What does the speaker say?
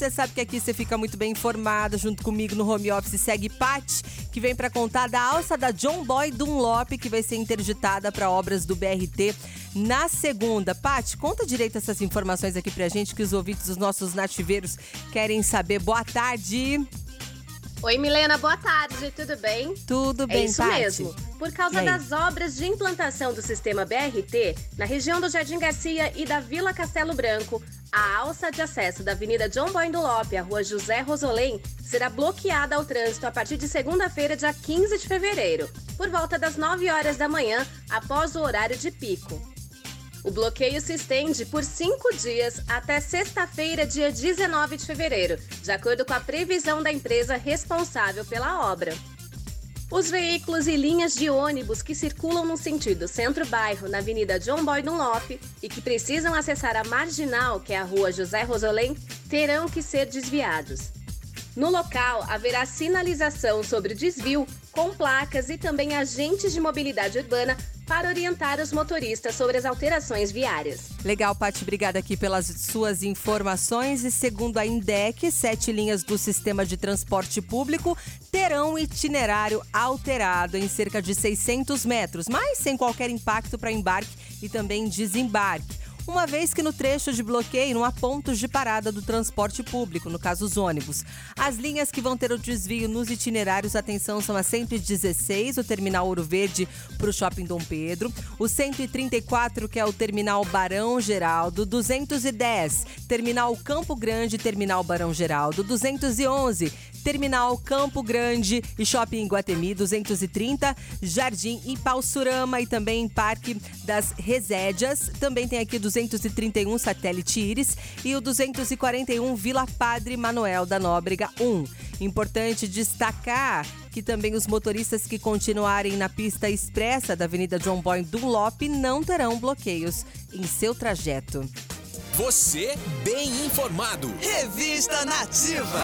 Você sabe que aqui você fica muito bem informada junto comigo no home office. Segue Pat, que vem para contar da alça da John Boy Dunlop, que vai ser interditada para obras do BRT na segunda. Pat, conta direito essas informações aqui pra gente que os ouvintes dos nossos nativeiros querem saber. Boa tarde. Oi, Milena, boa tarde, tudo bem? Tudo bem, É isso mesmo. Por causa das obras de implantação do sistema BRT, na região do Jardim Garcia e da Vila Castelo Branco, a alça de acesso da Avenida John Boy Dunlop à Rua José Rosolém será bloqueada ao trânsito a partir de segunda-feira, dia 15 de fevereiro, por volta das 9 horas da manhã, após o horário de pico. O bloqueio se estende por cinco dias até sexta-feira, dia 19 de fevereiro, de acordo com a previsão da empresa responsável pela obra. Os veículos e linhas de ônibus que circulam no sentido centro-bairro na Avenida John Boy Dunlop e que precisam acessar a marginal, que é a Rua José Rosolém, terão que ser desviados. No local, haverá sinalização sobre o desvio, com placas e também agentes de mobilidade urbana para orientar os motoristas sobre as alterações viárias. Legal, Paty, obrigada aqui pelas suas informações. E segundo a INDEC, sete linhas do sistema de transporte público terão itinerário alterado em cerca de 600 metros, mas sem qualquer impacto para embarque e também desembarque. Uma vez que no trecho de bloqueio não há pontos de parada do transporte público, no caso os ônibus. As linhas que vão ter o desvio nos itinerários, atenção, são a 116, o terminal Ouro Verde para o Shopping Dom Pedro, o 134, que é o terminal Barão Geraldo, 210, terminal Campo Grande, terminal Barão Geraldo, 211, Terminal Campo Grande e Shopping Guatemi 230, Jardim Ipausurama e também Parque das Resédias. Também tem aqui 231 Satélite Íris e o 241 Vila Padre Manuel da Nóbrega 1. Importante destacar que também os motoristas que continuarem na pista expressa da Avenida John Boy Dunlop não terão bloqueios em seu trajeto. Você bem informado. Revista Nativa.